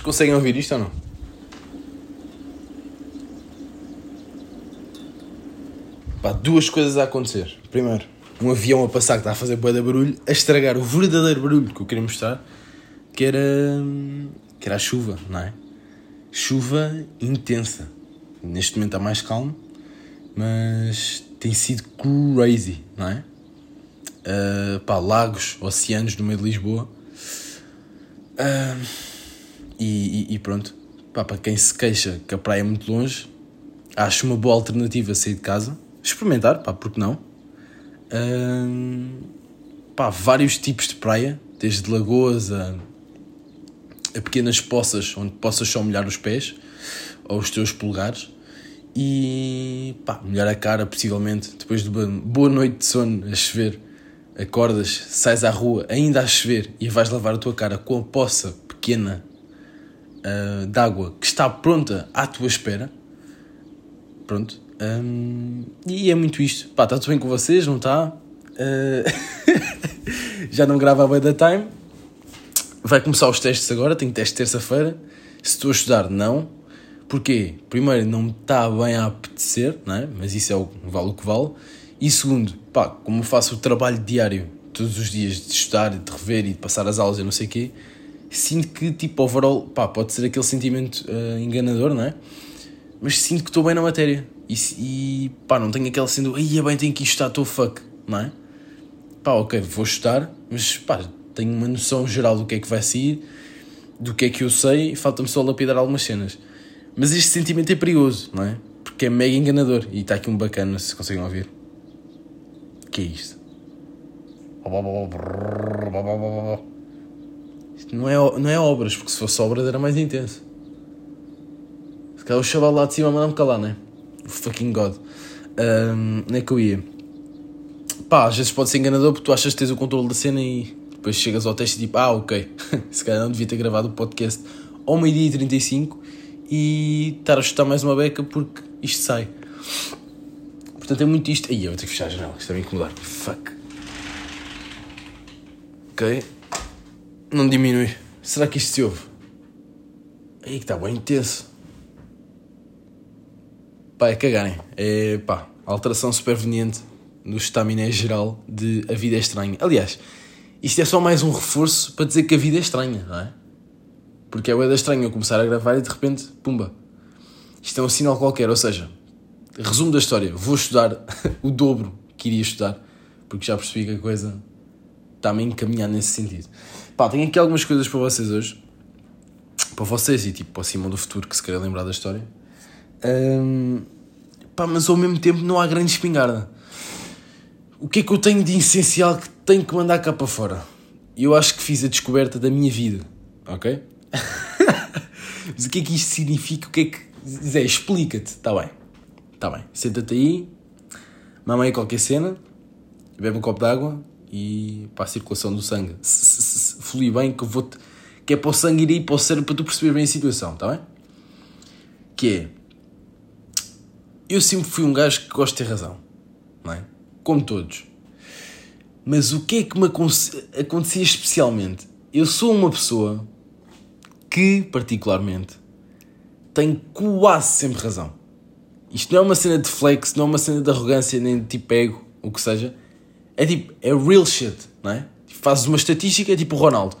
Vocês conseguem ouvir isto ou não? Pá, duas coisas a acontecer. Primeiro, um avião a passar que está a fazer boa de barulho, a estragar o verdadeiro barulho que eu queria mostrar, que era, que era a chuva, não é? Chuva intensa. Neste momento está mais calmo, mas tem sido crazy, não é? Uh, pá, lagos, oceanos no meio de Lisboa. Uh, e, e, pronto, pá, para quem se queixa que a praia é muito longe, acho uma boa alternativa sair de casa, experimentar, pá, porque não? Pá, vários tipos de praia, desde lagoas a, a pequenas poças onde possas só molhar os pés ou os teus polegares. E pá, molhar a cara possivelmente depois de uma boa noite de sono a chover acordas, sais à rua ainda a chover e vais lavar a tua cara com a poça pequena uh, de água que está pronta à tua espera pronto um, e é muito isto pá, está tudo bem com vocês, não está? Uh, já não grava a da Time vai começar os testes agora, tenho teste terça-feira se estou a estudar, não Porquê? Primeiro, não me está bem a apetecer, não é? mas isso é o vale o que vale. E segundo, pá, como faço o trabalho diário, todos os dias, de estudar, de rever e de passar as aulas e não sei o quê, sinto que, tipo, overall, pá, pode ser aquele sentimento uh, enganador, não é? Mas sinto que estou bem na matéria. E, e pá, não tenho aquele sendo, é bem, tenho que estudar, estou fuck, não é? Pá, ok, vou estudar, mas pá, tenho uma noção geral do que é que vai sair, do que é que eu sei, falta-me só lapidar algumas cenas. Mas este sentimento é perigoso, não é? Porque é mega enganador. E está aqui um bacana, se conseguem ouvir. Que é isto? Isto não é, não é obras, porque se fosse obras era mais intenso. Se calhar o chaval lá de cima manda-me calar, não é? O fucking God. Um, onde é que eu ia? Pá, às vezes pode ser enganador porque tu achas que tens o controle da cena e depois chegas ao teste e tipo, ah, ok, se calhar não devia ter gravado o podcast ao meio-dia e 35 e estar a chutar mais uma beca porque isto sai. Portanto, é muito isto. Aí eu vou ter que fechar a janela, isto está a me incomodar. Fuck. Ok. Não diminui. Será que isto se ouve? Aí que está bem intenso. Pá, é cagarem. É pá, alteração superveniente no estaminé geral de A Vida é Estranha. Aliás, isto é só mais um reforço para dizer que a vida é estranha, não é? Porque é o estranho eu começar a gravar e de repente, pumba. Isto é um sinal qualquer, ou seja, resumo da história, vou estudar o dobro que iria estudar, porque já percebi que a coisa está-me encaminhar nesse sentido. Pá, tenho aqui algumas coisas para vocês hoje. Para vocês e tipo para o Simão do futuro que se querer lembrar da história. Um, pá, mas ao mesmo tempo não há grande espingarda. O que é que eu tenho de essencial que tenho que mandar cá para fora? Eu acho que fiz a descoberta da minha vida, ok? Mas o que é que isto significa? O que é que. Zé, explica-te. Está bem. Está bem. Senta-te aí, mama aí qualquer cena, bebe um copo de água e para a circulação do sangue. Flui bem que vou-te. Que é para o sangue ir aí para o cérebro para tu perceber bem a situação, está bem? Que é. Eu sempre fui um gajo que gosta de ter razão, não é? Como todos. Mas o que é que me acontecia especialmente? Eu sou uma pessoa que, particularmente, tem quase sempre razão. Isto não é uma cena de flex, não é uma cena de arrogância, nem de tipo ego, o que seja. É tipo, é real shit, não é? Fazes uma estatística, tipo o Ronaldo.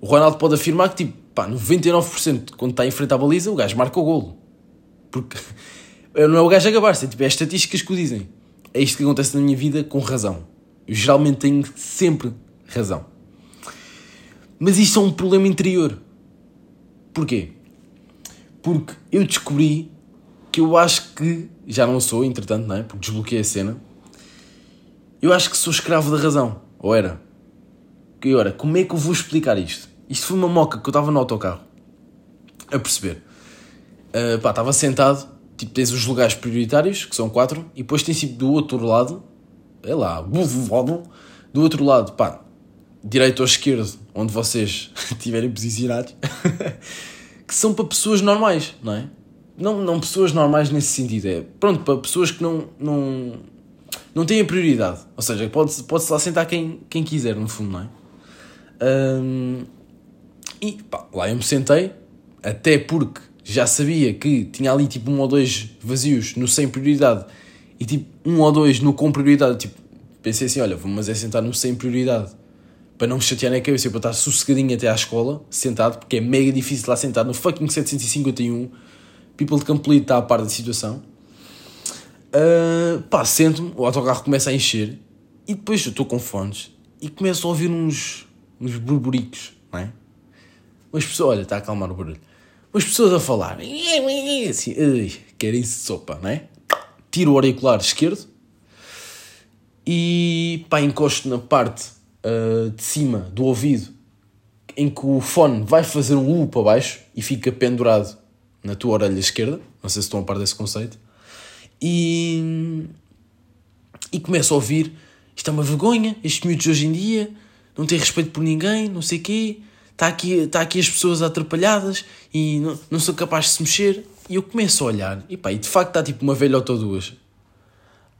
O Ronaldo pode afirmar que, tipo, pá, 99% quando está em frente à baliza, o gajo marca o golo. Porque não é o gajo a gabar-se, é, tipo, é as estatísticas que o dizem. É isto que acontece na minha vida com razão. Eu geralmente tenho sempre razão. Mas isto é um problema interior. Porquê? Porque eu descobri que eu acho que, já não sou, entretanto, não é? Porque desbloqueei a cena. Eu acho que sou escravo da razão. Ou era? E ora, como é que eu vou explicar isto? Isto foi uma moca que eu estava no autocarro a perceber. Uh, pá, estava sentado, tipo, tens os lugares prioritários, que são quatro, e depois tens tipo do outro lado, é lá, do outro lado, pá, direito ou esquerdo, onde vocês estiverem posicionados, que são para pessoas normais, não é? Não, não pessoas normais nesse sentido, é pronto, para pessoas que não, não, não têm a prioridade. Ou seja, pode-se pode lá sentar quem, quem quiser, no fundo, não é? Um, e pá, lá eu me sentei, até porque já sabia que tinha ali tipo um ou dois vazios no sem prioridade e tipo um ou dois no com prioridade. Tipo, pensei assim: olha, vou-me é sentar no sem prioridade para não me chatear na cabeça, para estar sossegadinho até à escola, sentado, porque é mega difícil lá sentado no fucking 751. People de Campo está a par da situação. Uh, pá, sento-me, o autocarro começa a encher e depois eu estou com fones e começo a ouvir uns, uns burburicos, não é? Umas pessoas, olha, está a acalmar o barulho. Umas pessoas a falar, assim, querem sopa, não é? Tiro o auricular esquerdo e pá, encosto na parte uh, de cima do ouvido em que o fone vai fazer um U para baixo e fica pendurado na tua orelha esquerda. Não sei se estão a par desse conceito. E, e começo a ouvir: isto é uma vergonha, estes miúdos hoje em dia não têm respeito por ninguém, não sei quê. Está aqui, está aqui as pessoas atrapalhadas e não, não sou capaz de se mexer. E eu começo a olhar e pá, e de facto está tipo uma velhota ou duas.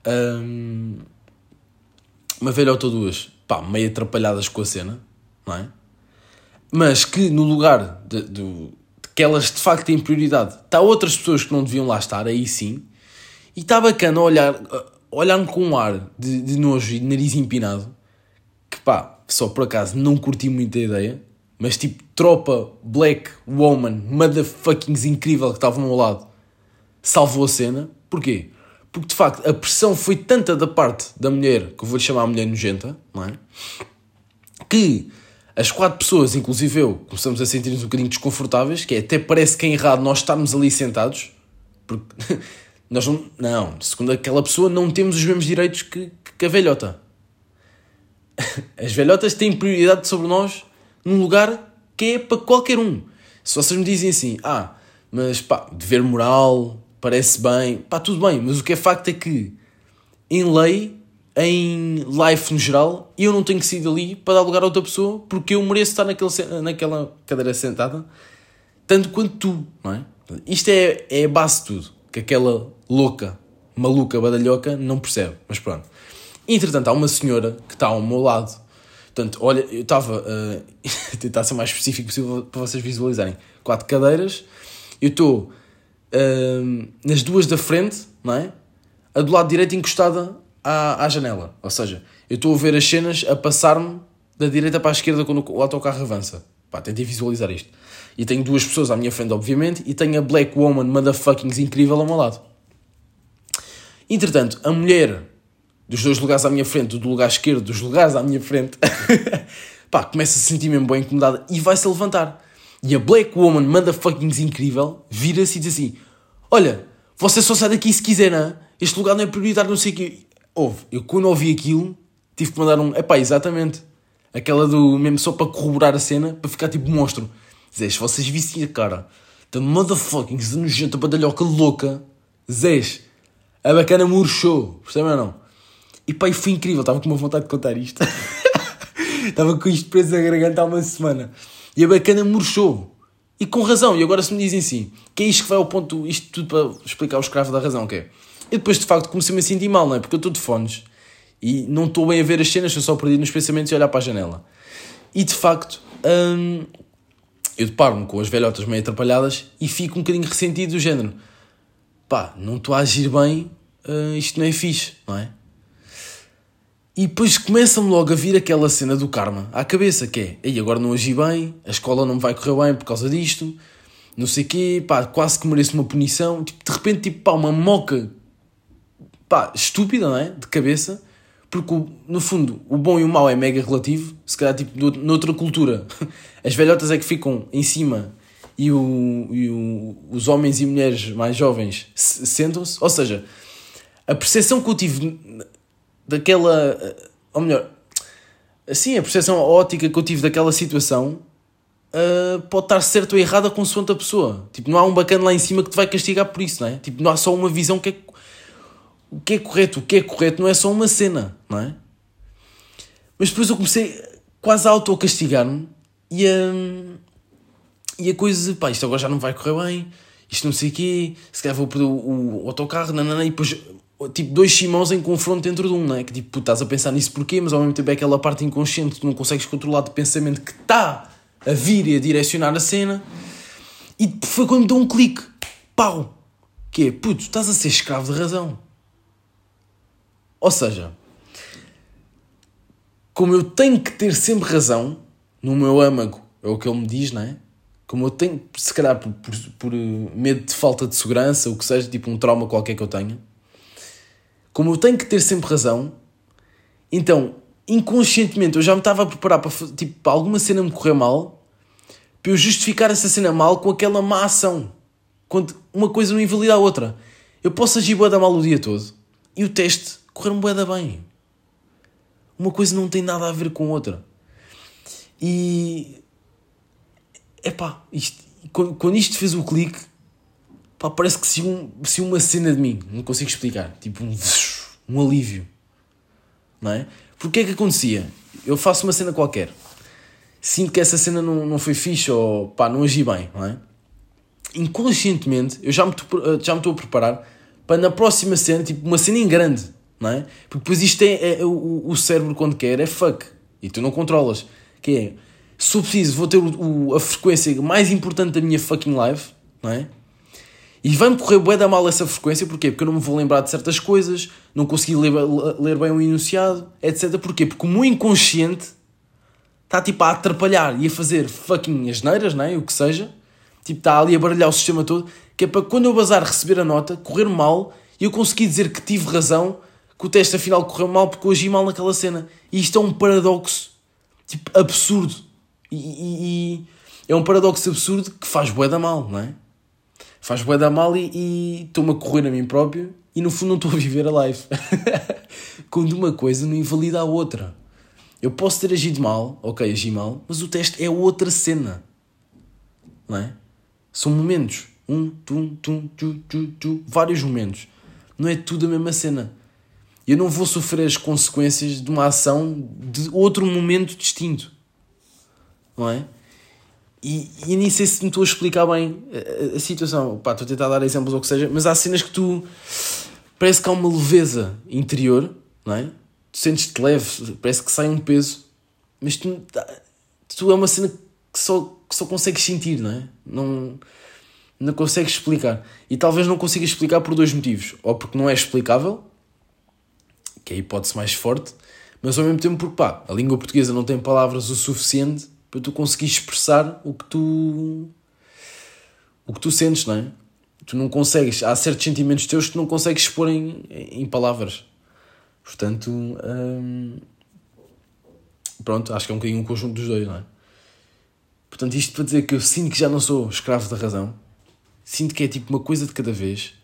Um, uma velhota ou duas pá, meio atrapalhadas com a cena, não é? Mas que no lugar de, de, de que elas de facto têm prioridade, está outras pessoas que não deviam lá estar, aí sim, e está bacana olhar, olhar-me com um ar de, de nojo e de nariz empinado, que pá, só por acaso não curti muita ideia, mas tipo tropa black woman motherfuckings incrível que estava ao lado salvou a cena. Porquê? Porque de facto a pressão foi tanta da parte da mulher, que eu vou-lhe chamar a mulher nojenta, não é? Que as quatro pessoas, inclusive eu, começamos a sentir-nos um bocadinho desconfortáveis, que é até parece que é errado nós estarmos ali sentados, porque nós não, não, segundo aquela pessoa, não temos os mesmos direitos que, que a velhota. As velhotas têm prioridade sobre nós num lugar que é para qualquer um. Se vocês me dizem assim, ah, mas pá, dever moral, parece bem, pá, tudo bem, mas o que é facto é que em lei, em life no geral, eu não tenho que sair dali para dar lugar a outra pessoa porque eu mereço estar naquele, naquela cadeira sentada tanto quanto tu, não é? Isto é, é a base de tudo, que aquela louca, maluca, badalhoca não percebe, mas pronto. Entretanto, há uma senhora que está ao meu lado, portanto, olha, eu estava uh, tentar ser mais específico possível para vocês visualizarem. Quatro cadeiras, eu estou uh, nas duas da frente, não é? A do lado direito encostada à, à janela. Ou seja, eu estou a ver as cenas a passar-me da direita para a esquerda quando o autocarro avança. Pá, tentei visualizar isto. E tenho duas pessoas à minha frente, obviamente, e tenho a Black Woman motherfuckings incrível ao meu lado. Entretanto, a mulher dos dois lugares à minha frente, do lugar esquerdo, dos lugares à minha frente, pá, começa a se sentir mesmo bem incomodada e vai-se levantar. E a Black Woman motherfuckings incrível vira-se e diz assim: Olha, você só sai daqui se quiser, não? Este lugar não é prioritário, não sei o quê. Houve. Eu quando ouvi aquilo, tive que mandar um. Epá, exatamente. Aquela do. Mesmo só para corroborar a cena, para ficar tipo monstro. Zés, vocês vissem a cara da motherfucking nojenta badalhoca louca. Zés, a bacana murchou. Percebem ou não? E pá, foi incrível. Estava com uma vontade de contar isto. Estava com isto preso a garganta há uma semana. E a bacana murchou. E com razão. E agora se me dizem assim, que é isto que vai ao ponto, isto tudo para explicar o escravo da razão, que é. E depois de facto comecei-me a sentir mal, não é? Porque eu estou de fones e não estou bem a ver as cenas, estou só perdido nos pensamentos e olhar para a janela. E de facto, hum, eu deparo-me com as velhotas meio atrapalhadas e fico um bocadinho ressentido do género. Pá, não estou a agir bem, uh, isto não é fixe, não é? E depois começa-me logo a vir aquela cena do karma à cabeça, que é, ei, agora não agi bem, a escola não me vai correr bem por causa disto, não sei quê, pá, quase que mereço uma punição. Tipo, de repente, tipo, pá, uma moca, pá, estúpida, não é? De cabeça, porque, no fundo, o bom e o mau é mega relativo, se calhar, tipo, noutra cultura, as velhotas é que ficam em cima e, o, e o, os homens e mulheres mais jovens sentam-se, ou seja, a percepção que eu tive daquela. Ou melhor, assim, a percepção ótica que eu tive daquela situação uh, pode estar certa ou errada consoante a pessoa. Tipo, não há um bacana lá em cima que te vai castigar por isso, não é? Tipo, não há só uma visão que é. O que é correto? O que é correto não é só uma cena, não é? Mas depois eu comecei quase a auto-castigar-me e a. E a coisa, pá, isto agora já não vai correr bem, isto não sei o quê, se calhar vou perder o, o autocarro, nanana, e depois tipo dois Simões em confronto dentro de um, não é? Que tipo, tu estás a pensar nisso porquê, mas ao mesmo tempo é aquela parte inconsciente, tu não consegues controlar de pensamento que está a vir e a direcionar a cena. E foi quando me deu um clique. Pau! Que é, puto, estás a ser escravo de razão. Ou seja, como eu tenho que ter sempre razão no meu âmago, é o que ele me diz, não é? Como eu tenho, se calhar por, por, por medo de falta de segurança, ou que seja, tipo um trauma qualquer que eu tenha, como eu tenho que ter sempre razão, então inconscientemente eu já me estava a preparar para, tipo, para alguma cena me correr mal, para eu justificar essa cena mal com aquela má ação. Quando uma coisa não invalida a outra. Eu posso agir boa da mal o dia todo e o teste correr-me boa da bem. Uma coisa não tem nada a ver com outra. E. Epá, isto, quando isto fez o clique, pá, parece que se, um, se uma cena de mim, não consigo explicar, tipo um, um alívio, não é? Porque é que acontecia? Eu faço uma cena qualquer, sinto que essa cena não, não foi fixe ou pá, não agi bem, não é? Inconscientemente, eu já me, já me estou a preparar para na próxima cena, tipo uma cena em grande, não é? Porque depois isto é, é o, o cérebro quando quer é fuck e tu não controlas. Que é, se eu preciso, vou ter o, o, a frequência mais importante da minha fucking life, não é? E vai-me correr bué da mal essa frequência, porquê? Porque eu não me vou lembrar de certas coisas, não consegui ler, ler bem o enunciado, etc. Porquê? Porque o meu inconsciente está tipo a atrapalhar e a fazer fucking asneiras, é? O que seja. Tipo, está ali a baralhar o sistema todo, que é para quando eu bazar receber a nota, correr mal e eu conseguir dizer que tive razão que o teste afinal correu mal porque eu agi mal naquela cena. E isto é um paradoxo, tipo, absurdo. E, e, e é um paradoxo absurdo que faz bué da mal, não é? Faz bué da mal e estou-me a correr a mim próprio e no fundo não estou a viver a life. Quando uma coisa não invalida a outra. Eu posso ter agido mal, ok, agi mal, mas o teste é outra cena. Não é? São momentos. Um, tum, tum, tum, tum, tum, vários momentos. Não é tudo a mesma cena eu não vou sofrer as consequências de uma ação de outro momento distinto. Não é? E, e nem sei se me estou a explicar bem a, a, situação. Pá, estou a tentar dar exemplos ou o que seja, mas há cenas que tu. Parece que há uma leveza interior, não é? Tu sentes-te leve, parece que sai um peso, mas tu, tu é uma cena que só, que só consegues sentir, não é? Não, não consegues explicar. E talvez não consigas explicar por dois motivos. Ou porque não é explicável, que é a hipótese mais forte, mas ao mesmo tempo porque pá, a língua portuguesa não tem palavras o suficiente para tu conseguir expressar o que tu o que tu sentes, não é? Tu não consegues, há certos sentimentos teus que tu não consegues expor em, em palavras. Portanto, hum, pronto, acho que é um bocadinho um conjunto dos dois, não é? Portanto, isto para dizer que eu sinto que já não sou escravo da razão, sinto que é tipo uma coisa de cada vez.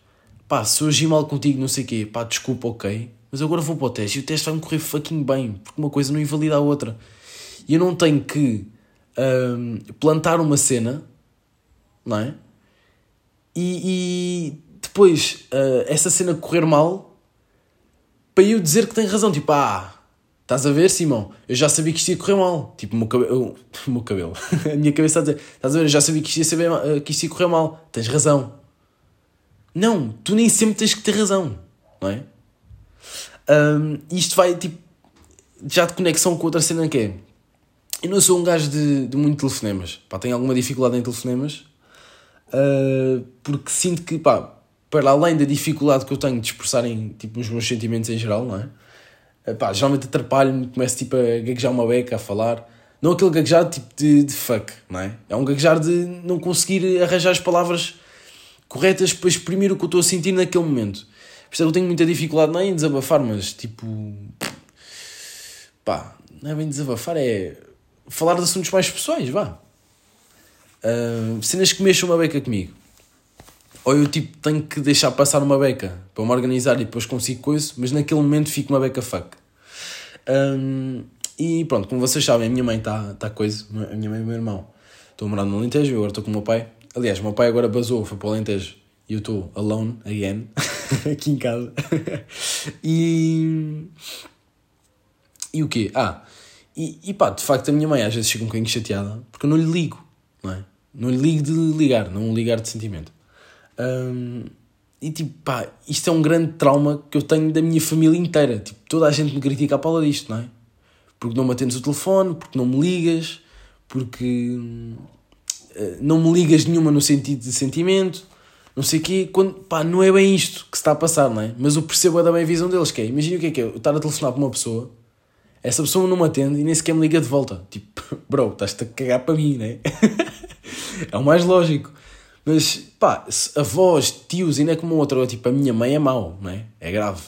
Pá, se eu agi mal contigo, não sei o quê, pá, desculpa, ok mas agora vou para o teste e o teste vai-me correr fucking bem, porque uma coisa não invalida a outra. E eu não tenho que um, plantar uma cena, não é? E, e depois uh, essa cena correr mal para eu dizer que tem razão. Tipo, ah, estás a ver, Simão? Eu já sabia que isto ia correr mal. Tipo, meu cabelo, meu cabelo. a minha cabeça está a dizer, estás a ver? Eu já sabia que isto ia, saber, que isto ia correr mal. Tens razão. Não, tu nem sempre tens que ter razão, não é? Um, isto vai tipo já de conexão com outra cena que é. Eu não sou um gajo de, de muito telefonemas. Pá, tenho alguma dificuldade em telefonemas. Uh, porque sinto que, pá, para além da dificuldade que eu tenho de expressar em, tipo, os meus sentimentos em geral, não é? Uh, pá, geralmente atrapalho-me, começo tipo, a gaguejar uma beca, a falar. Não aquele gaguejar tipo de, de fuck, não é? É um gaguejar de não conseguir arranjar as palavras corretas para exprimir o que eu estou a sentir naquele momento. Por isso é eu tenho muita dificuldade nem em desabafar, mas tipo. pá, não é bem desabafar, é falar de assuntos mais pessoais, vá. Uh, cenas que mexam uma beca comigo. Ou eu tipo tenho que deixar passar uma beca para me organizar e depois consigo coisa, mas naquele momento fico uma beca fuck. Um, e pronto, como vocês sabem, a minha mãe está tá coisa, a minha mãe e o meu irmão. Estou morar no Alentejo, eu agora estou com o meu pai. Aliás, o meu pai agora basou, foi para o Alentejo e eu estou alone again aqui em casa. e. E o quê? Ah, e, e pá, de facto a minha mãe às vezes fica um bocadinho chateada porque eu não lhe ligo, não é? Não lhe ligo de ligar, não ligar de sentimento. Um, e tipo, pá, isto é um grande trauma que eu tenho da minha família inteira. Tipo, toda a gente me critica à pala disto, não é? Porque não me atendes o telefone, porque não me ligas, porque uh, não me ligas nenhuma no sentido de sentimento, não sei o quê, quando, pá, não é bem isto que se está a passar, não é? Mas eu percebo é da bem a visão deles, que é, imagina o que é que é, eu estar a telefonar para uma pessoa, essa pessoa não me atende e nem sequer me liga de volta. Tipo, bro, estás-te a cagar para mim, né? é o mais lógico. Mas, pá, avós, tios, ainda é como outra, tipo, a minha mãe é mau, não é? É grave.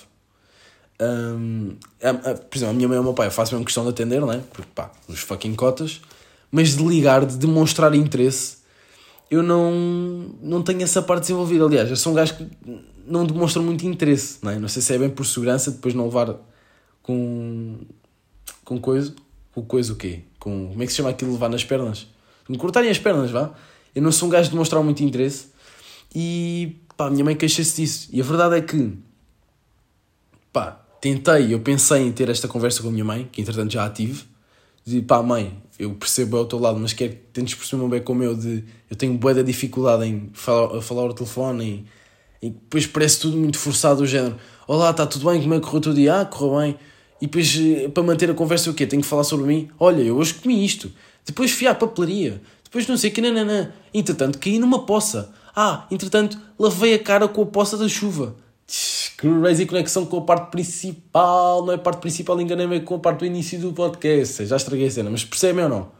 Um, a, a, por exemplo, a minha mãe e o meu pai, eu faço mesmo questão de atender, não é? Porque, pá, os fucking cotas. Mas de ligar, de demonstrar interesse, eu não, não tenho essa parte desenvolvida. Aliás, eu sou um gajo que não demonstra muito interesse, não é? Não sei se é bem por segurança, depois não levar com. Com coisa. Com coisa o quê? Com, como é que se chama aquilo levar nas pernas? Me cortarem as pernas, vá. Eu não sou um gajo de demonstrar muito interesse e pá, minha mãe queixa-se disso. E a verdade é que, pá, tentei, eu pensei em ter esta conversa com a minha mãe, que entretanto já a tive, de pá, mãe, eu percebo ao teu lado, mas quero que tentes perceber bem como eu, de eu tenho boa da dificuldade em falar, falar ao telefone e, e depois parece tudo muito forçado, o género, olá, está tudo bem, como é que correu o teu dia? Ah, correu bem. E depois, eh, para manter a conversa, o quê? Tenho que falar sobre mim? Olha, eu hoje comi isto. Depois fui à papelaria. Depois não sei o que, nananã. Entretanto, caí numa poça. Ah, entretanto, lavei a cara com a poça da chuva. Crazy conexão com a parte principal, não é a parte principal, enganei-me com a parte do início do podcast. Já estraguei a cena, mas percebem ou não?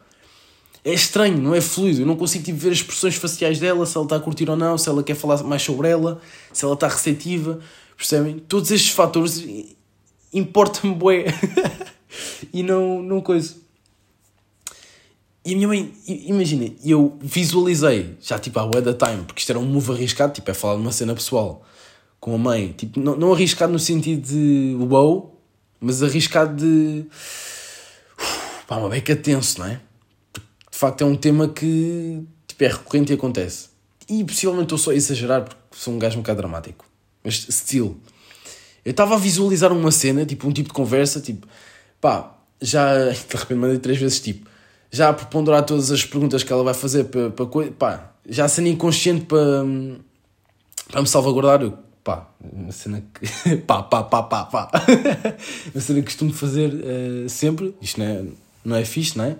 É estranho, não é fluido. Eu não consigo tipo, ver as expressões faciais dela, se ela está a curtir ou não, se ela quer falar mais sobre ela, se ela está receptiva. Percebem? Todos estes fatores importam-me bué. e não, não coisa. E a minha mãe, imagina, eu visualizei, já tipo à da time, porque isto era um move arriscado, tipo, é falar de uma cena pessoal com a mãe. Tipo, não, não arriscado no sentido de wow, mas arriscado de. pá, uma beca tenso, não é? Porque, de facto é um tema que tipo, é recorrente e acontece. E possivelmente estou só a exagerar porque sou um gajo um bocado dramático. Mas, still. Eu estava a visualizar uma cena, tipo, um tipo de conversa, tipo, pá, já. De repente mandei três vezes tipo já a preponderar todas as perguntas que ela vai fazer para, para pá, já sendo inconsciente para, para me salvaguardar, eu, pá, uma cena que, pá, pá, pá, pá, pá, uma cena que costumo fazer uh, sempre, isto não é, não é fixe, não é?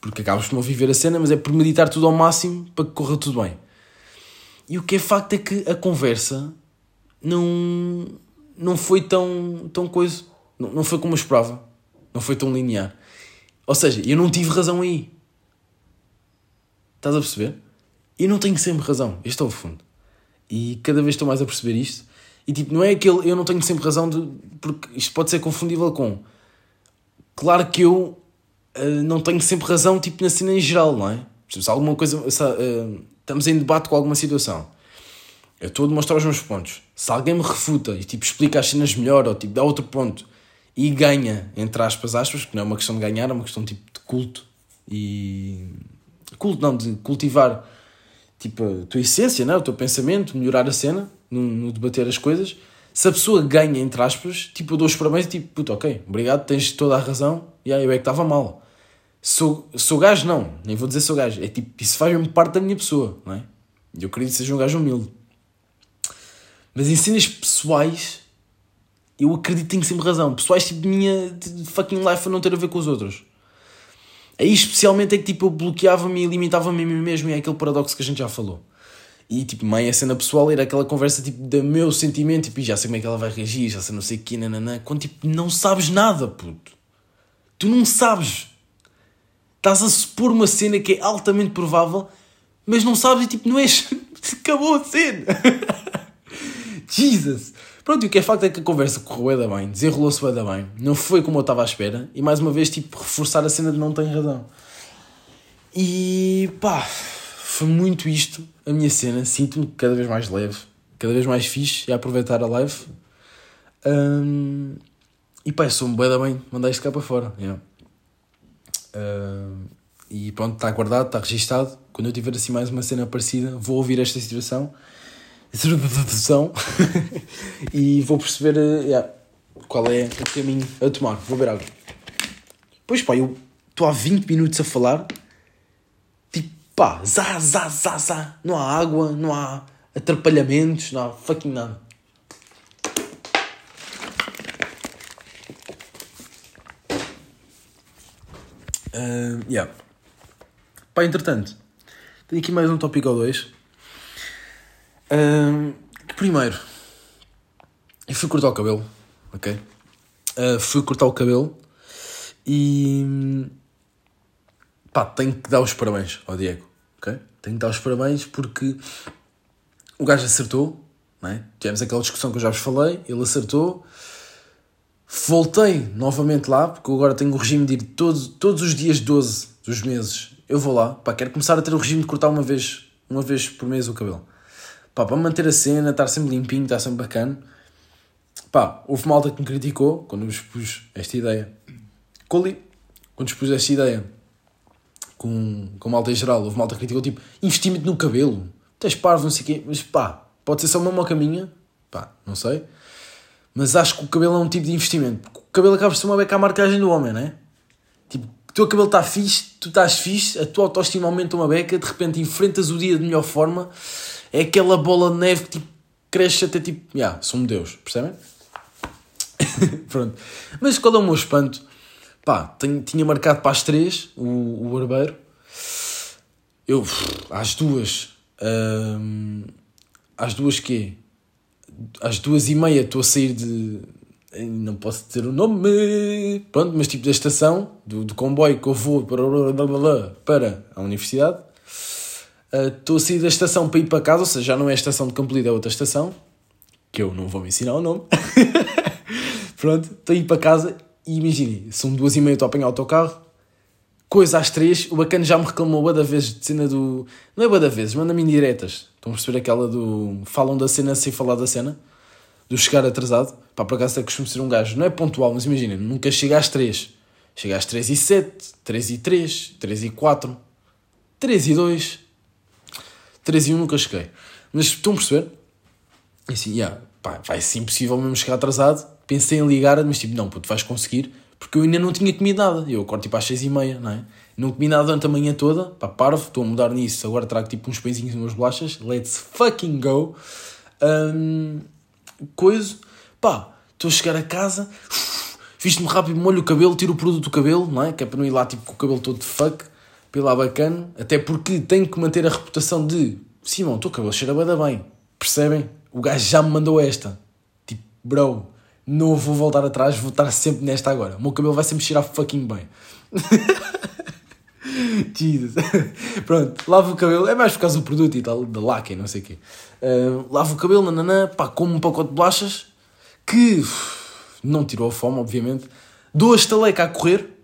Porque acabas por não viver a cena, mas é por meditar tudo ao máximo para que corra tudo bem. E o que é facto é que a conversa não, não foi tão, tão coisa, não, não foi como eu esperava, não foi tão linear. Ou seja, eu não tive razão aí. Estás a perceber? Eu não tenho sempre razão. Este é o fundo. E cada vez estou mais a perceber isto. E tipo, não é aquele eu não tenho sempre razão, de, porque isto pode ser confundível com. Claro que eu uh, não tenho sempre razão, tipo, na cena em geral, não é? Se alguma coisa. Se, uh, estamos em debate com alguma situação. Eu estou a demonstrar os meus pontos. Se alguém me refuta e tipo, explica as cenas melhor ou tipo, dá outro ponto e ganha, entre aspas, aspas, porque não é uma questão de ganhar, é uma questão tipo de culto e. culto não, de cultivar tipo a tua essência, né? o teu pensamento, melhorar a cena, no, no debater as coisas. Se a pessoa ganha, entre aspas, tipo, eu dou os parabéns e tipo, puto, ok, obrigado, tens toda a razão, e aí eu é que estava mal. Sou, sou gajo, não, nem vou dizer sou gajo, é tipo, isso faz mesmo parte da minha pessoa, não é? Eu acredito que seja um gajo humilde. Mas em cenas pessoais, eu acredito que tenho sempre razão. Pessoais tipo de minha fucking life a não ter a ver com os outros. Aí especialmente é que tipo eu bloqueava-me e limitava-me a mim mesmo e é aquele paradoxo que a gente já falou. E tipo, mãe, a cena pessoal era aquela conversa tipo do meu sentimento, tipo, já sei como é que ela vai reagir, já sei não sei o que, nananã, quando tipo não sabes nada, puto. Tu não sabes. Estás a supor uma cena que é altamente provável, mas não sabes e tipo, não és. Acabou a cena. Jesus. Pronto, e o que é facto é que a conversa correu bem, desenrolou-se bem, bem, não foi como eu estava à espera, e mais uma vez, tipo, reforçar a cena de não tem razão. E pá, foi muito isto a minha cena, sinto-me cada vez mais leve, cada vez mais fixe, e a aproveitar a live. Um, e pá, sou-me bem da bem mandar isto cá para fora. Yeah. Um, e pronto, está guardado, está registado. Quando eu tiver assim mais uma cena parecida, vou ouvir esta situação e vou perceber uh, yeah, qual é o caminho a tomar. Vou ver água. Pois pá, eu estou há 20 minutos a falar, tipo pá, zá, zá, zá, zá. Não há água, não há atrapalhamentos, não há fucking nada. Uh, yeah. Pá, entretanto, tenho aqui mais um tópico ou dois. Um, primeiro, eu fui cortar o cabelo, ok? Uh, fui cortar o cabelo e. pá, tenho que dar os parabéns ao Diego, ok? Tenho que dar os parabéns porque o gajo acertou, não é? Tivemos aquela discussão que eu já vos falei, ele acertou. Voltei novamente lá, porque eu agora tenho o regime de ir todos, os dias 12 dos meses. Eu vou lá, pá, quero começar a ter o regime de cortar uma vez, uma vez por mês o cabelo. Pá, para manter a cena, estar sempre limpinho, estar sempre bacana. Pá, houve malta que me criticou quando eu expus esta ideia. Quando expus esta ideia com, com malta em geral, houve malta que criticou, tipo, investimento no cabelo. Tens parvo, não sei o quê. Mas pá, pode ser só uma caminha. Pá, não sei. Mas acho que o cabelo é um tipo de investimento. Porque o cabelo acaba por ser uma beca à marcagem do homem, não é? Tipo, o teu cabelo está fixe, tu estás fixe, a tua autoestima aumenta uma beca, de repente enfrentas o dia de melhor forma é aquela bola de neve que tipo, cresce até tipo, já, yeah, sou um deus, percebem? Pronto. Mas qual é o meu espanto? Pá, tenho, tinha marcado para as três o, o barbeiro. Eu, às duas, hum, às duas quê? Às duas e meia estou a sair de. Não posso dizer o nome, pronto, mas tipo da estação, do, do comboio que eu vou para, para a universidade. Estou uh, a sair da estação para ir para casa, ou seja, já não é a estação de Campolide, é outra estação, que eu não vou ensinar o nome. Pronto, estou a ir para casa e imaginem, são duas e meia, estou a apanhar o autocarro, coisa às três, o bacana já me reclamou boa da vez de cena do. Não é boa da vez, manda-me indiretas. Estão a perceber aquela do. Falam da cena sem falar da cena, do chegar atrasado. Pá, por acaso é costume ser um gajo, não é pontual, mas imaginem, nunca chega às três. Chega às três e sete, três e três, três e quatro, três e dois 3 e 1 nunca cheguei. Mas estão a perceber? E assim, yeah, pá, vai ser impossível mesmo chegar atrasado. Pensei em ligar, mas tipo, não, puto, vais conseguir. Porque eu ainda não tinha comido nada. Eu acordo tipo às 6 e meia, não é? Não comi nada durante a manhã toda. Pá, parvo, estou a mudar nisso. Agora trago tipo uns pãezinhos e umas bolachas. Let's fucking go. Um, coisa. Pá, estou a chegar a casa. Visto-me rápido, molho o cabelo, tiro o produto do cabelo, não é? Que é para não ir lá tipo com o cabelo todo de fuck pela bacana, até porque tenho que manter a reputação de Simão, o teu cabelo cheira bem, percebem? O gajo já me mandou esta. Tipo, bro, não vou voltar atrás, vou estar sempre nesta agora. O meu cabelo vai sempre cheirar fucking bem. Jesus. Pronto, lavo o cabelo, é mais por causa do produto e tal, da laca não sei o quê. Uh, lavo o cabelo, nananã, pá, como um pacote de bolachas, que não tirou a fome, obviamente. Dou a estaleca a correr,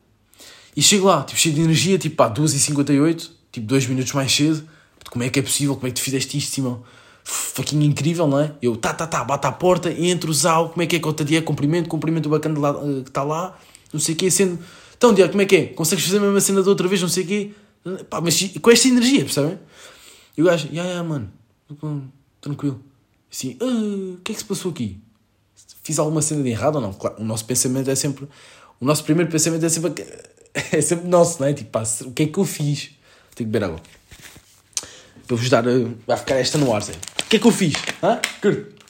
e chego lá, tipo, cheio de energia, tipo, pá, 2h58, tipo, 2 minutos mais cedo. Como é que é possível? Como é que tu fizeste isto, Simão? Fucking incrível, não é? Eu, tá, tá, tá, bate à porta, entro, zau, como é que é te dia? Cumprimento, cumprimento o bacana lá, uh, que está lá, não sei o quê, sendo... Então, Diego, como é que é? Consegues fazer a mesma cena da outra vez, não sei o quê? Pá, mas com esta energia, percebem? E o gajo, ya, ya, mano, tranquilo. Assim, ah, o que é que se passou aqui? Fiz alguma cena de errado ou não? Claro, o nosso pensamento é sempre... O nosso primeiro pensamento é sempre é sempre nosso, não é? Tipo, pá, o que é que eu fiz? Tenho que beber água. Para vos dar. Eh, vai ficar esta no ar, Zé. O que é que eu fiz? Hã? Curto.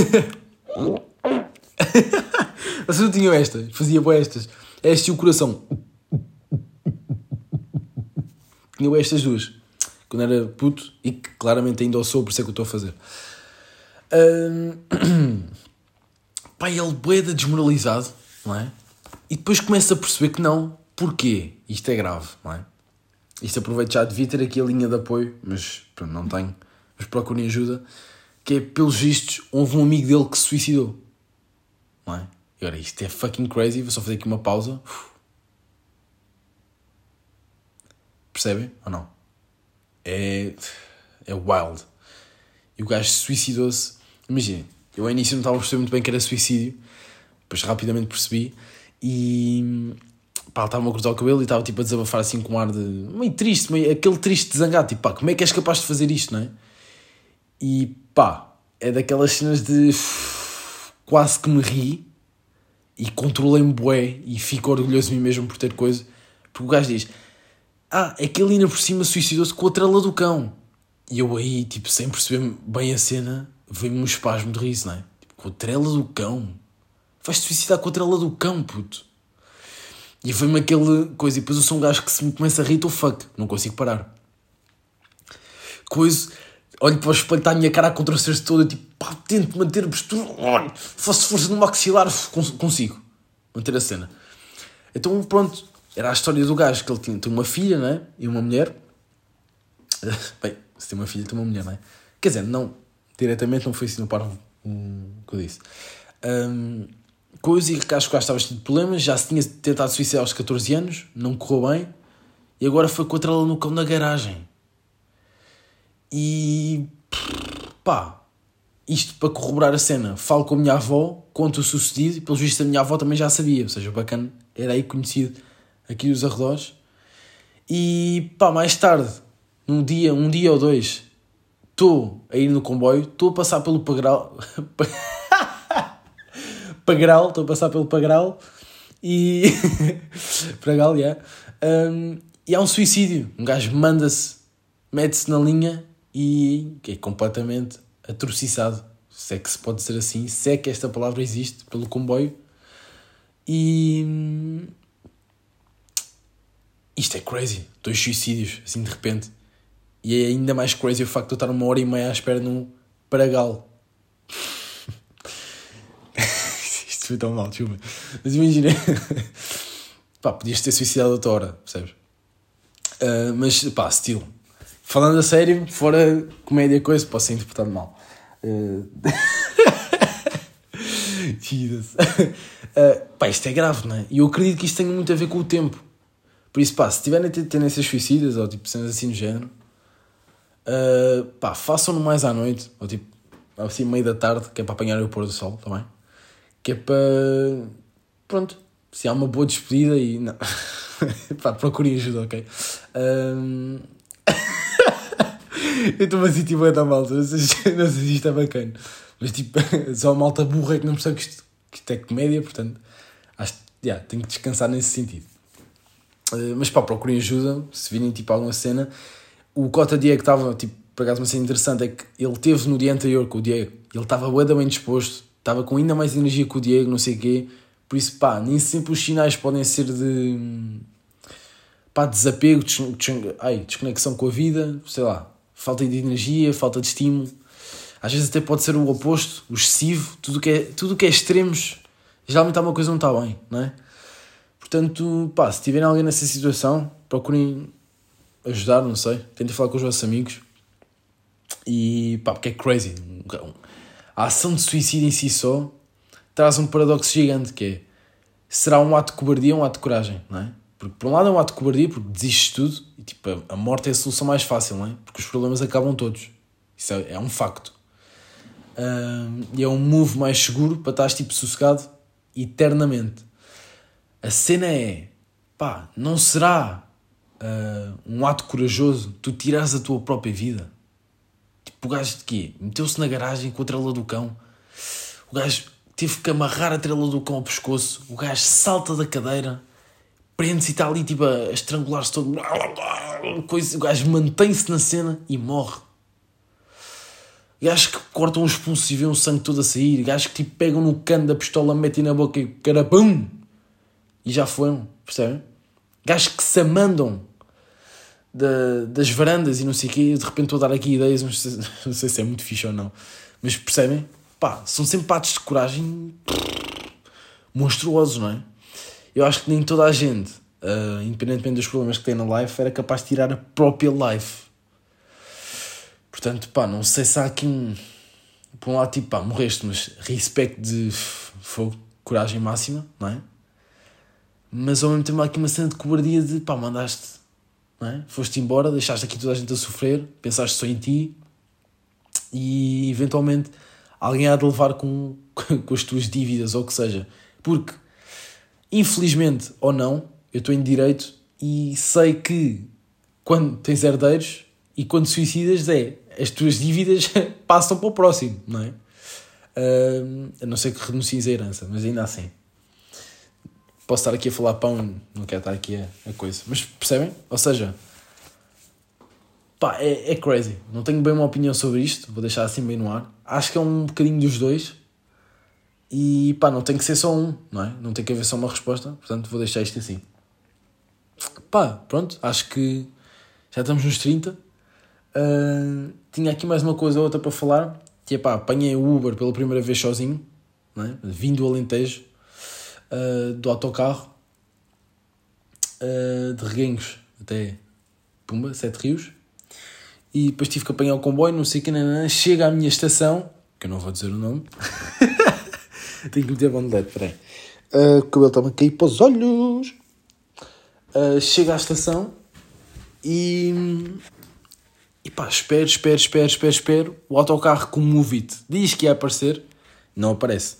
Vocês não tinham estas? Fazia boas estas. Este e o coração. Tinha estas duas. Quando era puto e que claramente ainda o sou, por isso é que eu estou a fazer. Um, pá, ele boeda desmoralizado, não é? E depois começa a perceber que não. Porquê? Isto é grave, não é? Isto aproveito já, devia ter aqui a linha de apoio, mas pronto, não tenho. Mas procurem ajuda. Que é, pelos vistos, houve um amigo dele que se suicidou. Não é? E isto é fucking crazy. Vou só fazer aqui uma pausa. Percebem ou não? É. É wild. E o gajo suicidou-se Imaginem, eu ao início não estava a perceber muito bem que era suicídio, depois rapidamente percebi e pá, estava-me a cortar o cabelo e estava tipo a desabafar assim com um ar de meio triste, meio, aquele triste zangado, tipo pá, como é que és capaz de fazer isto, não é? E pá, é daquelas cenas de quase que me ri e controlei-me bué e fico orgulhoso de mim mesmo por ter coisa, porque o gajo diz ah, é que ele ainda por cima suicidou-se com a trela do cão. E eu aí, tipo, sem perceber bem a cena, veio-me um espasmo de riso, não é? Tipo, com a trela do cão. vais-te suicidar com a trela do cão, puto. E foi-me aquele coisa, e depois eu sou um gajo que se me começa a rir, estou fuck, não consigo parar. Coisa, olho para o espelho, está a minha cara a contracer-se toda, tipo, pá, tento manter a postura, faço força no maxilar, consigo manter a cena. Então, pronto, era a história do gajo que ele tinha, tem uma filha, né? E uma mulher. Bem, se tem uma filha, tem uma mulher, não é? Quer dizer, não, diretamente não foi assim no par um, que eu disse. Um, e que acho que estava cheio de problemas, já se tinha tentado suicidar aos 14 anos, não correu bem, e agora foi contra ela no cão na garagem. E pá, isto para corroborar a cena, falo com a minha avó, conto o sucedido, e pelos vistos a minha avó também já sabia, ou seja, bacana, era aí conhecido aqui nos arredores. E pá, mais tarde, num dia, um dia ou dois, estou a ir no comboio, estou a passar pelo Pagral. Pagral, estou a passar pelo Pagral e. Pagral, yeah. Um, e há um suicídio. Um gajo manda-se, mete-se na linha e é completamente atrociçado. Se é que se pode dizer assim, se é que esta palavra existe pelo comboio. E. Isto é crazy. Dois suicídios, assim de repente. E é ainda mais crazy o facto de eu estar uma hora e meia à espera num Paragal. Isto foi tão mal, desculpa. Mas imagina. pá, podias ter suicidado outra hora, percebes? Uh, mas pá, estilo. Falando a sério, fora comédia coisa, posso ser interpretado mal. Uh... Jesus. Uh, pá, isto é grave, não é? E eu acredito que isto tenha muito a ver com o tempo. Por isso, pá, se tiverem tendências suicidas ou tipo cenas assim no género, uh, pá, façam-no mais à noite, ou tipo, assim, meio da tarde, que é para apanhar o pôr do sol também. Que é para. Pronto, se há uma boa despedida e. Não. pá, procurem ajuda, ok? Um... eu estou-me a sentir bem da malta, não sei, não sei se isto é bacana. Mas tipo, só a malta burra é que não percebe que isto, que isto é comédia, portanto, acho que yeah, tenho que descansar nesse sentido. Uh, mas pá, procurem ajuda, se virem tipo alguma cena. O Cota Diego estava, tipo, por acaso uma cena interessante é que ele teve no dia anterior com o Diego, ele estava bem disposto, estava com ainda mais energia que o Diego, não sei o quê. Por isso, pá, nem sempre os sinais podem ser de pá, desapego, des, ai, desconexão com a vida, sei lá, falta de energia, falta de estímulo. Às vezes até pode ser o oposto, o excessivo, tudo que é, tudo que é extremos, geralmente há uma coisa não está bem, não é? Portanto, pá, se tiverem alguém nessa situação, procurem ajudar, não sei, tentem falar com os vossos amigos. E pá, porque é crazy. A ação de suicídio em si só traz um paradoxo gigante que é será um ato de cobardia ou um ato de coragem, não é? Porque por um lado é um ato de cobardia porque desistes tudo e tipo, a morte é a solução mais fácil, não é? Porque os problemas acabam todos. Isso é, é um facto. Um, e é um move mais seguro para estar tipo sossegado eternamente. A cena é, pá, não será uh, um ato corajoso tu tirares a tua própria vida? Tipo, o gajo de quê? Meteu-se na garagem com a trela do cão. O gajo teve que amarrar a trela do cão ao pescoço. O gajo salta da cadeira, prende-se e está ali tipo a estrangular-se todo. Coisa, o gajo mantém-se na cena e morre. Gajos que cortam um expulso e vê o sangue todo a sair. Gajos que tipo pegam no cano da pistola, metem na boca e carapum! E já foram, percebem? Gajos que se amandam da, das varandas e não sei o quê. De repente estou a dar aqui ideias, não sei, não sei se é muito fixe ou não. Mas percebem? Pá, são sempre atos de coragem monstruosos, não é? Eu acho que nem toda a gente, uh, independentemente dos problemas que tem na life, era capaz de tirar a própria life Portanto, pá, não sei se há aqui um. Por um lado, tipo, pá, morreste, mas respeito de fogo, coragem máxima, não é? Mas ao mesmo tempo há aqui uma cena de cobardia de pá, mandaste, é? Foste embora, deixaste aqui toda a gente a sofrer, pensaste só em ti e eventualmente alguém há de levar com, com as tuas dívidas ou o que seja. Porque, infelizmente ou não, eu estou em direito e sei que quando tens herdeiros e quando suicidas é as tuas dívidas passam para o próximo, não é? Uh, a não ser que renuncies à herança, mas ainda assim. Posso estar aqui a falar pão, não quero estar aqui a, a coisa. Mas percebem? Ou seja, pá, é, é crazy. Não tenho bem uma opinião sobre isto, vou deixar assim bem no ar. Acho que é um bocadinho dos dois. E pá, não tem que ser só um, não é? Não tem que haver só uma resposta, portanto vou deixar isto assim. Pá, pronto, acho que já estamos nos 30. Uh, tinha aqui mais uma coisa ou outra para falar, que é pá, apanhei o Uber pela primeira vez sozinho, não é? vim do Alentejo, uh, do autocarro, uh, de Reguengos até Pumba, Sete Rios, e depois tive que apanhar o comboio, não sei o que, chega à minha estação, que eu não vou dizer o nome, tenho que meter bandelete, peraí. Uh, o cabelo está-me a cair para os olhos. Uh, chega à estação e. E pá, espero, espero, espero, espero, espero. O autocarro com o Move diz que ia aparecer, não aparece.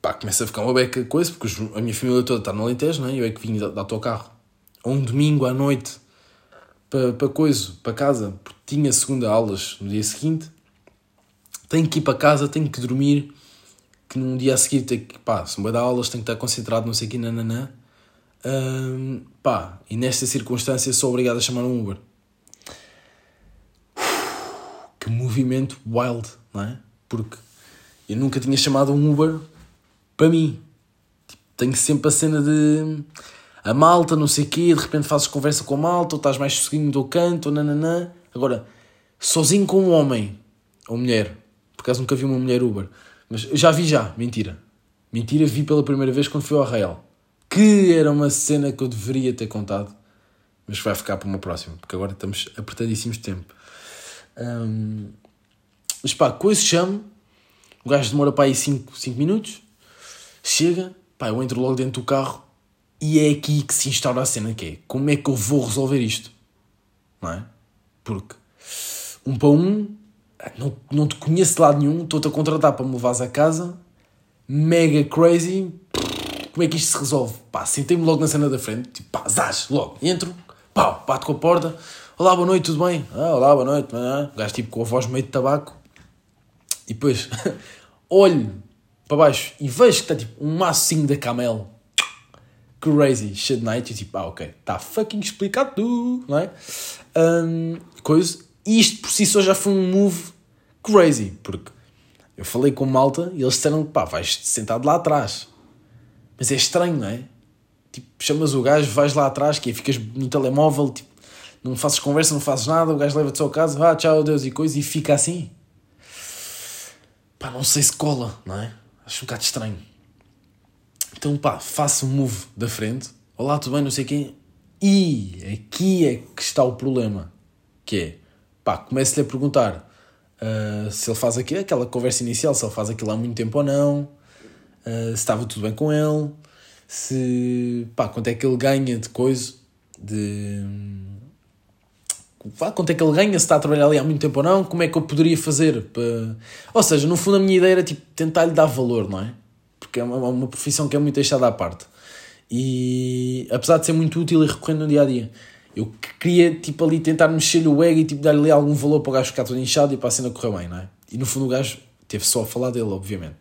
Pá, começa a ficar uma beca coisa, porque a minha família toda está no Alentejo, não é? Eu é que vim de, autocarro um domingo à noite para, para coisa, para casa, porque tinha segunda aulas no dia seguinte. Tenho que ir para casa, tenho que dormir, que num dia a seguir tenho que, pá, se me dar aulas, tenho que estar concentrado, não sei o que, nananã. Um, pá, e nesta circunstância sou obrigado a chamar um Uber. Que movimento wild, não é? Porque eu nunca tinha chamado um Uber para mim. Tipo, tenho sempre a cena de a malta, não sei o quê, de repente fazes conversa com a malta, ou estás mais sozinho do canto, ou nananã. Agora, sozinho com um homem ou mulher, por acaso nunca vi uma mulher Uber, mas já vi já, mentira. Mentira, vi pela primeira vez quando fui ao Arraial que era uma cena que eu deveria ter contado, mas vai ficar para uma próxima, porque agora estamos apertadíssimos de tempo. Um, mas pá, coisa chamo, o gajo demora para aí 5 minutos, chega, pá, eu entro logo dentro do carro e é aqui que se instaura a cena que é, como é que eu vou resolver isto? Não é? Porque um para um, não, não te conheço de lado nenhum, estou-te a contratar para me levares a casa, mega crazy, como é que isto se resolve? Pá, sentei-me logo na cena da frente, tipo, pá, zás, logo, entro, pau, bato com a porta, olá, boa noite, tudo bem? Ah, olá, boa noite, ah, gajo tipo com a voz meio de tabaco, e depois olho para baixo e vejo que está tipo um maçozinho da Camel, crazy, shit night, e tipo, ah, ok, está fucking explicado, não é? Um, coisa, isto por si só já foi um move crazy, porque eu falei com malta e eles disseram pá, vais sentado lá atrás. Mas é estranho, não é? Tipo, chamas o gajo, vais lá atrás, que ficas no telemóvel, tipo, não fazes conversa, não fazes nada, o gajo leva-te ao caso, ah, tchau, Deus e coisa, e fica assim. Pá, não sei se cola, não é? Acho um bocado estranho. Então, pá, faço um move da frente, olá, tudo bem, não sei quem, e aqui é que está o problema, que é, pá, começo-lhe a perguntar uh, se ele faz aqui, aquela conversa inicial, se ele faz aquilo há muito tempo ou não, uh, se estava tudo bem com ele, se pá, quanto é que ele ganha de coisa, de quanto é que ele ganha, se está a trabalhar ali há muito tempo ou não, como é que eu poderia fazer para. Ou seja, no fundo a minha ideia era tipo tentar lhe dar valor, não é? Porque é uma, uma profissão que é muito deixada à parte. E apesar de ser muito útil e recorrente no dia a dia, eu queria tipo ali tentar mexer-lhe o ego e tipo dar-lhe algum valor para o gajo ficar todo inchado e para a cena correr bem, não é? E no fundo o gajo teve só a falar dele, obviamente.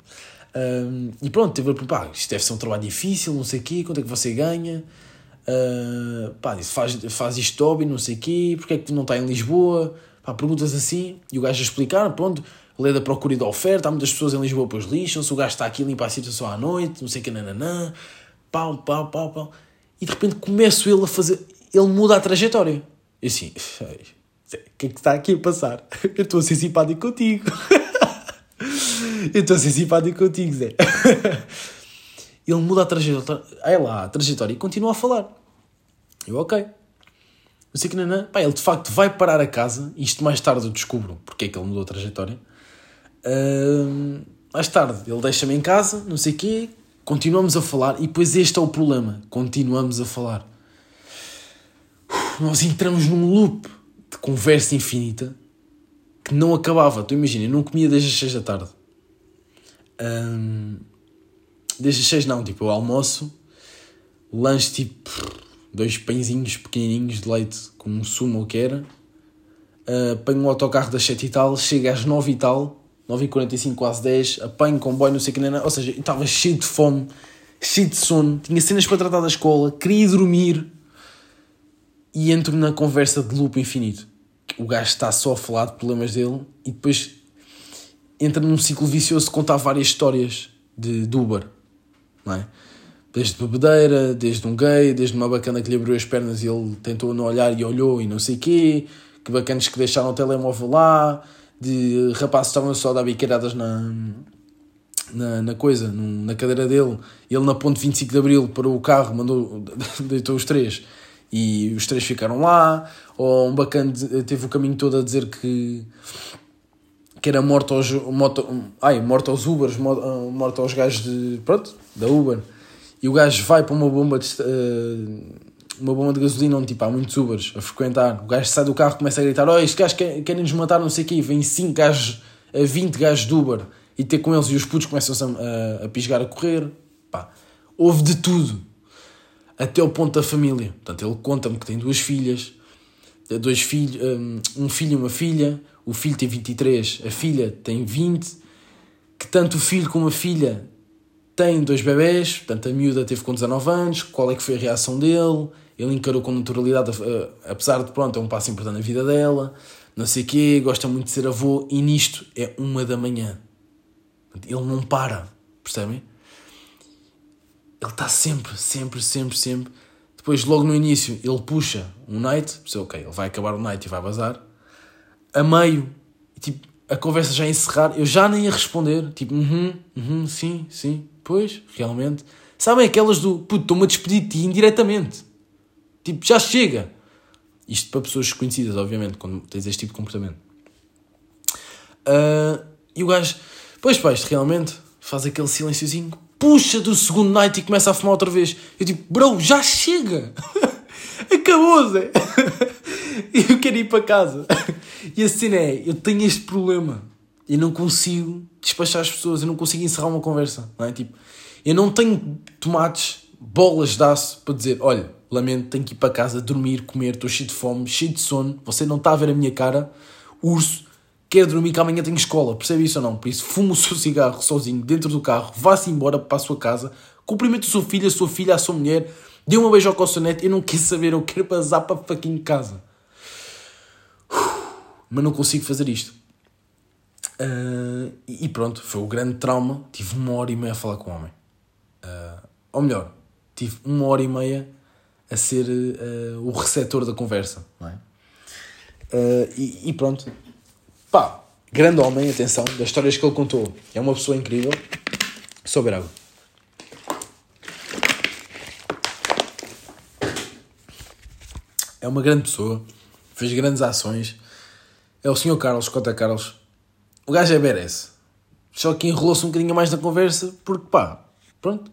Um, e pronto, teve a pá, isto deve ser um trabalho difícil, não sei o quê, quanto é que você ganha? Uh, pá, faz, faz isto hobby, não sei o quê, porque é que não está em Lisboa? Pá, perguntas assim, e o gajo a explicar, pronto, lê da procura e da oferta, há muitas pessoas em Lisboa depois lixam-se, o gajo está aqui a limpar a situação à noite, não sei o que, nananã, pau, pau, pau, pau, e de repente começo ele a fazer, ele muda a trajetória. E assim, o que é que está aqui a passar? Eu estou a ser simpático contigo. Eu estou a ser simpático contigo, Zé. Ele muda a trajetória. Aí lá, a trajetória e continua a falar. Eu, ok. Não sei que não, Pá, ele de facto vai parar a casa. Isto mais tarde eu descubro porque é que ele mudou a trajetória. Uh, mais tarde ele deixa-me em casa, não sei o quê. Continuamos a falar e depois este é o problema. Continuamos a falar. Nós entramos num loop de conversa infinita que não acabava. Tu imagina, eu não comia desde as 6 da tarde. Um, desde as 6 não, tipo, eu almoço, lanche tipo dois pãezinhos pequenininhos de leite com um sumo ou que era, uh, apanho o autocarro das 7 e tal, chego às 9 e tal, 9 e 45 quase 10, apanho comboio, não sei o que, ou seja, estava cheio de fome, cheio de sono, tinha cenas para tratar da escola, queria dormir e entro na conversa de loop infinito. O gajo está só a falar de problemas dele e depois entra num ciclo vicioso de contar várias histórias de, de Uber, não é? Desde bebedeira, desde um gay, desde uma bacana que lhe abriu as pernas e ele tentou não olhar e olhou e não sei quê, que bacanas que deixaram o telemóvel lá, de rapazes estavam só a dar biqueiradas na, na, na coisa, na cadeira dele, ele na ponte 25 de Abril parou o carro, mandou, deitou os três. E os três ficaram lá, ou um bacana teve o caminho todo a dizer que que era morto aos, morto, ai, morto aos Ubers, morto, morto aos gajos de, pronto, da Uber, e o gajo vai para uma bomba de, uh, uma bomba de gasolina onde tipo, há muitos Ubers a frequentar, o gajo sai do carro começa a gritar, oh, este gajo quer, querem nos matar, não sei o quê, vem 5 gajos, a 20 gajos de Uber, e ter com eles e os putos começam a, a, a pisgar, a correr, pá, houve de tudo, até o ponto da família, portanto ele conta-me que tem duas filhas, dois filhos, um filho e uma filha, o filho tem 23, a filha tem 20, que tanto o filho como a filha têm dois bebés, portanto a miúda teve com 19 anos, qual é que foi a reação dele, ele encarou com naturalidade, apesar de pronto, é um passo importante na vida dela, não sei o quê, gosta muito de ser avô, e nisto é uma da manhã. Ele não para, percebem? Ele está sempre, sempre, sempre, sempre. Depois, logo no início, ele puxa um night, pensa, ok, ele vai acabar o night e vai bazar. A meio, tipo, a conversa já encerrar, eu já nem ia responder, tipo, uhum, uhum, sim, sim, pois, realmente. Sabem aquelas do, puto, estou-me a despedir de ti indiretamente. Tipo, já chega. Isto para pessoas desconhecidas, obviamente, quando tens este tipo de comportamento. Uh, e o gajo, Pois pá, realmente faz aquele silênciozinho, puxa do segundo night e começa a fumar outra vez. Eu tipo, bro, já chega! Acabou, Zé! eu quero ir para casa. E a cena é, eu tenho este problema. E não consigo despachar as pessoas, eu não consigo encerrar uma conversa. Não é? Tipo, eu não tenho tomates, bolas de aço para dizer, olha, lamento, tenho que ir para casa, dormir, comer, estou cheio de fome, cheio de sono, você não está a ver a minha cara, urso, quer dormir que amanhã tenho escola, percebe isso ou não? Por isso, fumo o seu cigarro sozinho dentro do carro, vá-se embora para a sua casa, cumprimente o seu filho, a sua filha, a sua mulher, dê uma beijoca ao neto, eu não quero saber, eu quero passar para fucking casa. Mas não consigo fazer isto. Uh, e pronto, foi o grande trauma. Tive uma hora e meia a falar com o homem. Uh, ou melhor, tive uma hora e meia a ser uh, o receptor da conversa. Não é? E, e, pronto, Pá, grande homem, atenção, das histórias que ele contou. É uma pessoa incrível. Sobre água. É uma grande pessoa. Fez grandes ações. É o senhor Carlos, Cota Carlos. O gajo é BRS. Só que enrolou-se um bocadinho mais na conversa, porque pá, pronto.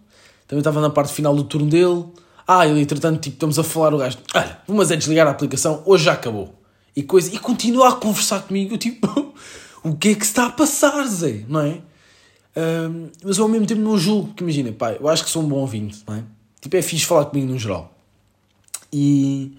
Também estava na parte final do turno dele. Ah, e entretanto, tipo, estamos a falar o gajo. Olha, vamos é desligar a aplicação, hoje já acabou e coisa, e continua a conversar comigo, tipo, o que é que se está a passar, Zé, não é? Um, mas ao mesmo tempo não julgo, porque imagina, pá, eu acho que sou um bom ouvinte, não é? Tipo, é fixe falar comigo no geral. E,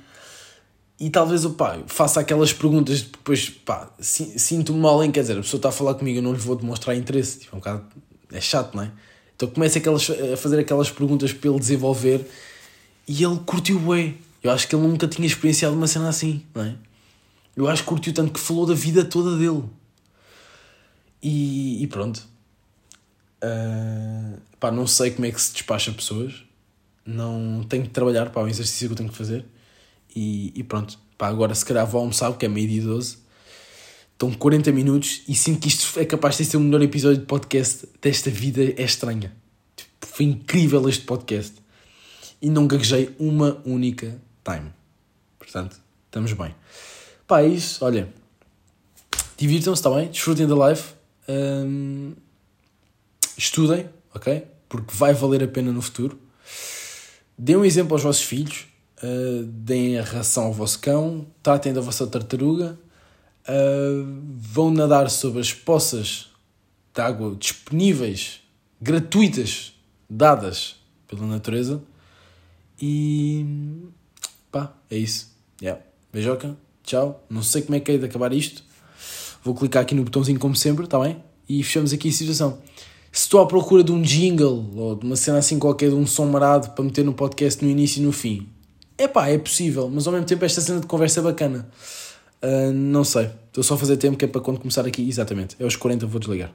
e talvez eu, pá, faça aquelas perguntas, depois, pá, sinto-me mal em, quer dizer, a pessoa está a falar comigo, eu não lhe vou demonstrar interesse, tipo, é um bocado, é chato, não é? Então começo aquelas, a fazer aquelas perguntas para ele desenvolver e ele curtiu bem. Eu acho que ele nunca tinha experienciado uma cena assim, não é? Eu acho que curtiu tanto que falou da vida toda dele. E, e pronto. Uh, pá, não sei como é que se despacha pessoas. Não tenho que trabalhar para o exercício que eu tenho que fazer. E, e pronto. Pá, agora se calhar vou almoçar, porque é meio-dia 12. Estão 40 minutos e sinto que isto é capaz de ser o melhor episódio de podcast desta vida é estranha. Tipo, foi incrível este podcast. E não gaguejei uma única time. Portanto, estamos bem. Pá, é isso. Olha, divirtam-se, está bem? Desfrutem da live. Um, estudem, ok? Porque vai valer a pena no futuro. Deem um exemplo aos vossos filhos. Uh, deem a ração ao vosso cão. Tratem da vossa tartaruga. Uh, vão nadar sobre as poças de água disponíveis, gratuitas, dadas pela natureza. E pá, é isso. Yeah. Beijoca tchau, não sei como é que é de acabar isto. Vou clicar aqui no botãozinho como sempre, está bem? E fechamos aqui a situação. Se estou à procura de um jingle ou de uma cena assim qualquer, de um som marado para meter no podcast no início e no fim, é pá, é possível, mas ao mesmo tempo esta cena de conversa é bacana. Uh, não sei. Estou só a fazer tempo que é para quando começar aqui. Exatamente. É aos 40 vou desligar.